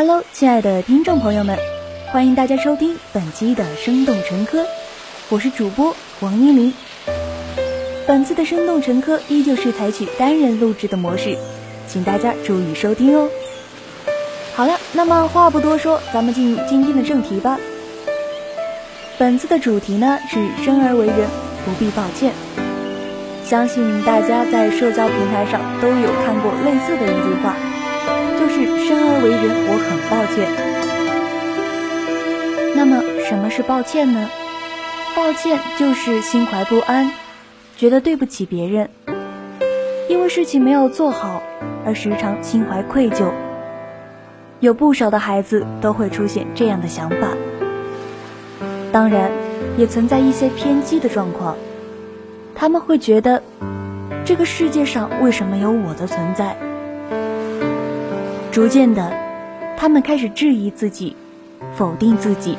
Hello，亲爱的听众朋友们，欢迎大家收听本期的生动陈科，我是主播王一鸣。本次的生动陈科依旧是采取单人录制的模式，请大家注意收听哦。好了，那么话不多说，咱们进入今天的正题吧。本次的主题呢是生而为人不必抱歉，相信大家在社交平台上都有看过类似的一句话。就是生而为人，我很抱歉。那么，什么是抱歉呢？抱歉就是心怀不安，觉得对不起别人，因为事情没有做好而时常心怀愧疚。有不少的孩子都会出现这样的想法。当然，也存在一些偏激的状况，他们会觉得这个世界上为什么有我的存在？逐渐的，他们开始质疑自己，否定自己，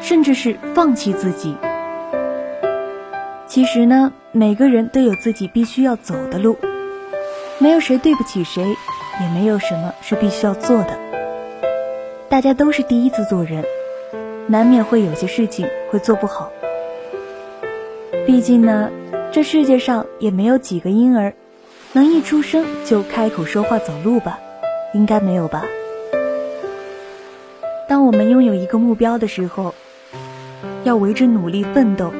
甚至是放弃自己。其实呢，每个人都有自己必须要走的路，没有谁对不起谁，也没有什么是必须要做的。大家都是第一次做人，难免会有些事情会做不好。毕竟呢，这世界上也没有几个婴儿能一出生就开口说话走路吧。应该没有吧。当我们拥有一个目标的时候，要为之努力奋斗，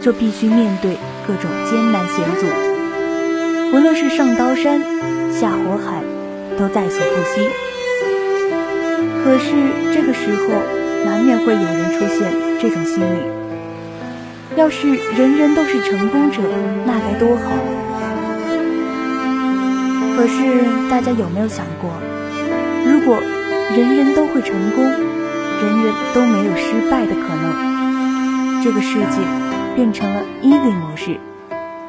就必须面对各种艰难险阻，无论是上刀山下火海，都在所不惜。可是这个时候，难免会有人出现这种心理：要是人人都是成功者，那该多好。可是，大家有没有想过，如果人人都会成功，人人都没有失败的可能，这个世界变成了 easy 模式，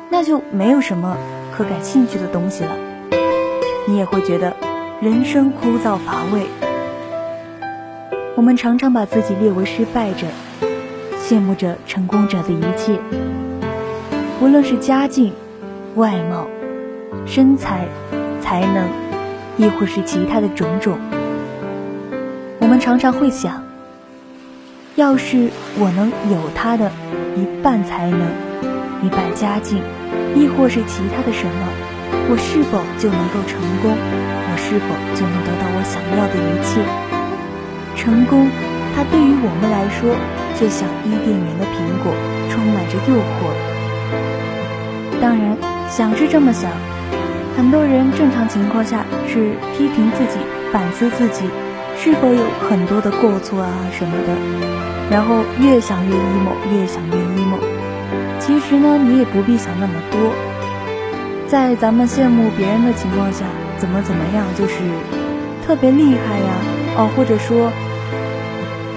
那就没有什么可感兴趣的东西了。你也会觉得人生枯燥乏味。我们常常把自己列为失败者，羡慕着成功者的一切，无论是家境、外貌、身材。才能，亦或是其他的种种，我们常常会想：要是我能有他的一半才能、一半家境，亦或是其他的什么，我是否就能够成功？我是否就能得到我想要的一切？成功，它对于我们来说，就像伊甸园的苹果，充满着诱惑。当然，想是这么想。很多人正常情况下是批评自己、反思自己是否有很多的过错啊什么的，然后越想越 emo，越想越 emo。其实呢，你也不必想那么多。在咱们羡慕别人的情况下，怎么怎么样，就是特别厉害呀，哦，或者说，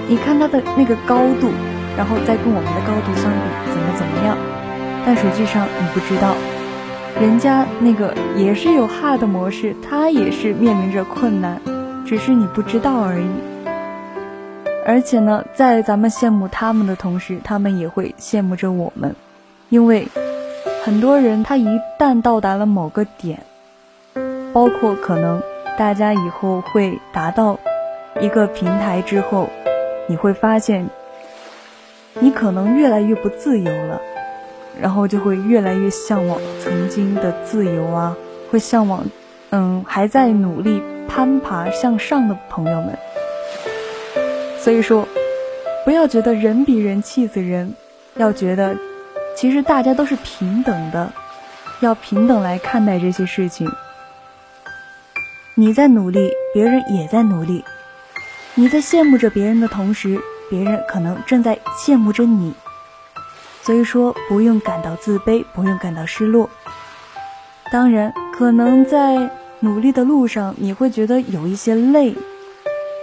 你看他的那个高度，然后再跟我们的高度相比，怎么怎么样？但实际上你不知道。人家那个也是有 hard 模式，他也是面临着困难，只是你不知道而已。而且呢，在咱们羡慕他们的同时，他们也会羡慕着我们，因为很多人他一旦到达了某个点，包括可能大家以后会达到一个平台之后，你会发现，你可能越来越不自由了。然后就会越来越向往曾经的自由啊，会向往，嗯，还在努力攀爬向上的朋友们。所以说，不要觉得人比人气死人，要觉得，其实大家都是平等的，要平等来看待这些事情。你在努力，别人也在努力；你在羡慕着别人的同时，别人可能正在羡慕着你。所以说，不用感到自卑，不用感到失落。当然，可能在努力的路上，你会觉得有一些累。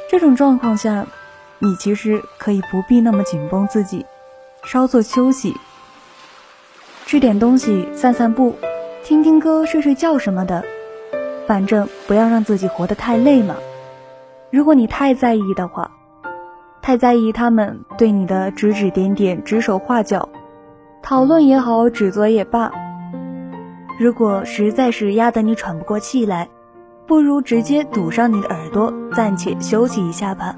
这种状况下，你其实可以不必那么紧绷自己，稍作休息，吃点东西，散散步，听听歌，睡睡觉什么的。反正不要让自己活得太累嘛。如果你太在意的话，太在意他们对你的指指点点、指手画脚。讨论也好，指责也罢，如果实在是压得你喘不过气来，不如直接堵上你的耳朵，暂且休息一下吧。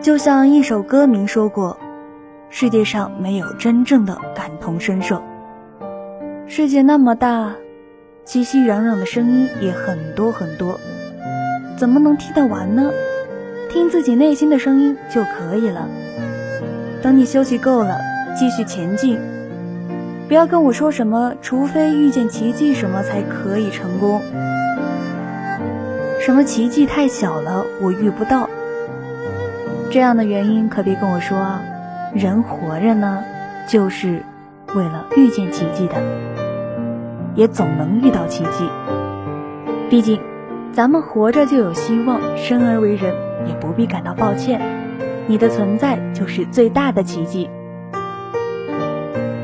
就像一首歌名说过：“世界上没有真正的感同身受。”世界那么大，熙熙攘攘的声音也很多很多，怎么能听得完呢？听自己内心的声音就可以了。等你休息够了，继续前进。不要跟我说什么，除非遇见奇迹，什么才可以成功？什么奇迹太小了，我遇不到。这样的原因可别跟我说啊！人活着呢，就是为了遇见奇迹的，也总能遇到奇迹。毕竟，咱们活着就有希望，生而为人也不必感到抱歉。你的存在就是最大的奇迹。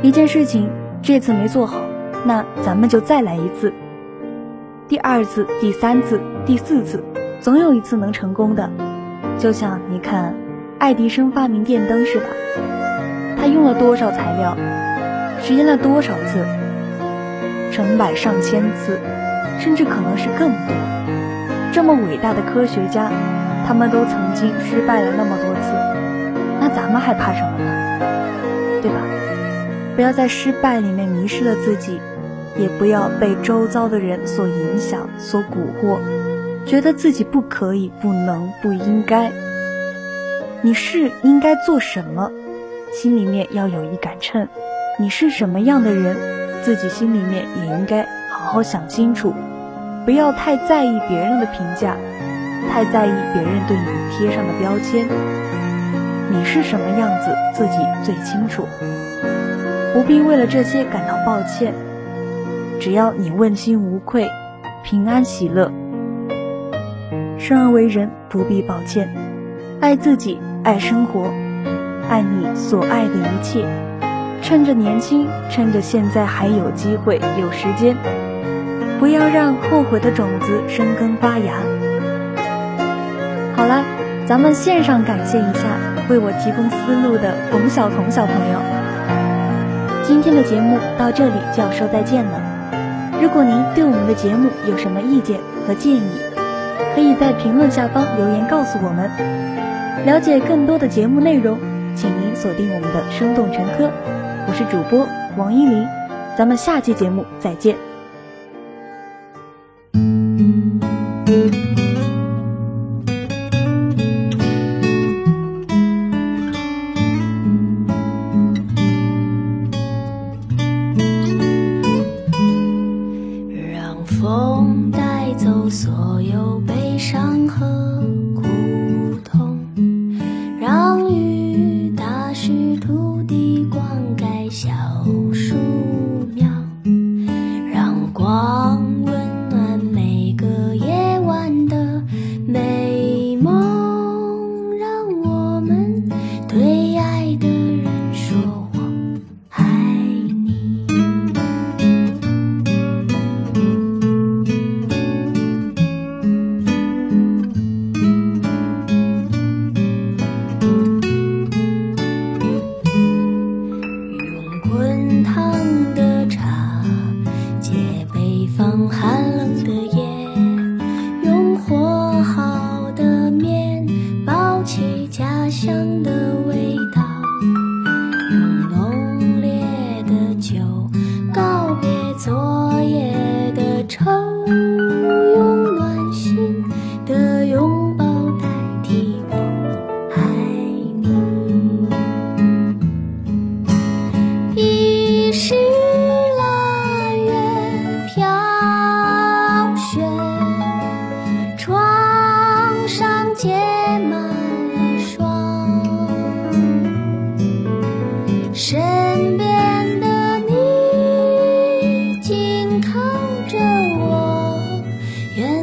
一件事情这次没做好，那咱们就再来一次。第二次、第三次、第四次，总有一次能成功的。就像你看，爱迪生发明电灯是吧，他用了多少材料，实验了多少次，成百上千次，甚至可能是更多。这么伟大的科学家，他们都曾经失败了那么多次，那咱们还怕什么呢？不要在失败里面迷失了自己，也不要被周遭的人所影响、所蛊惑，觉得自己不可以、不能、不应该。你是应该做什么，心里面要有一杆秤。你是什么样的人，自己心里面也应该好好想清楚，不要太在意别人的评价，太在意别人对你贴上的标签。你是什么样子，自己最清楚。不必为了这些感到抱歉，只要你问心无愧，平安喜乐。生而为人，不必抱歉，爱自己，爱生活，爱你所爱的一切。趁着年轻，趁着现在还有机会、有时间，不要让后悔的种子生根发芽。好了，咱们线上感谢一下为我提供思路的冯晓彤小朋友。今天的节目到这里就要说再见了。如果您对我们的节目有什么意见和建议，可以在评论下方留言告诉我们。了解更多的节目内容，请您锁定我们的生动成科。我是主播王一鸣，咱们下期节目再见。风带走所有悲伤和苦。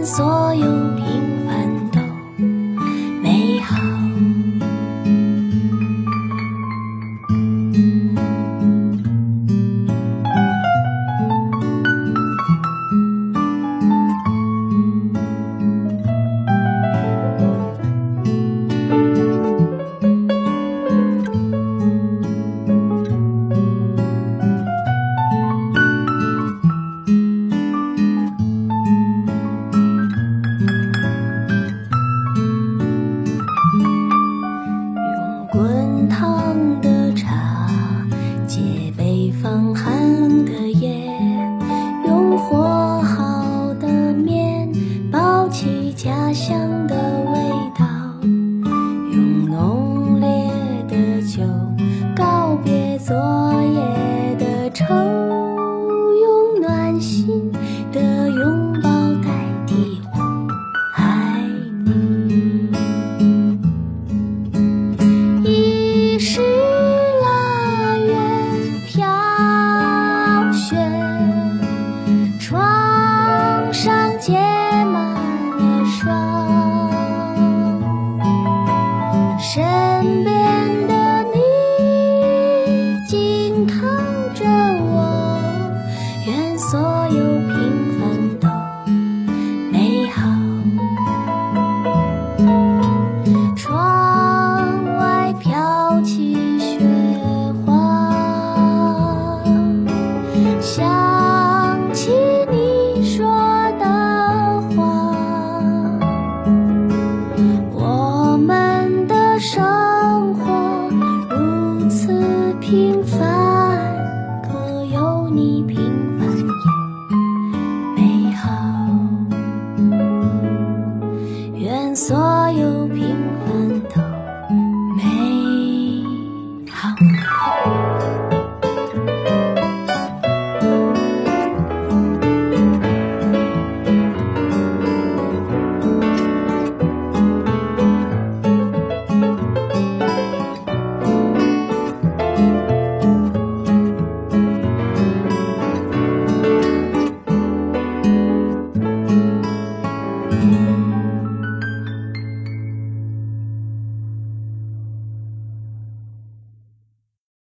所有家乡的平凡。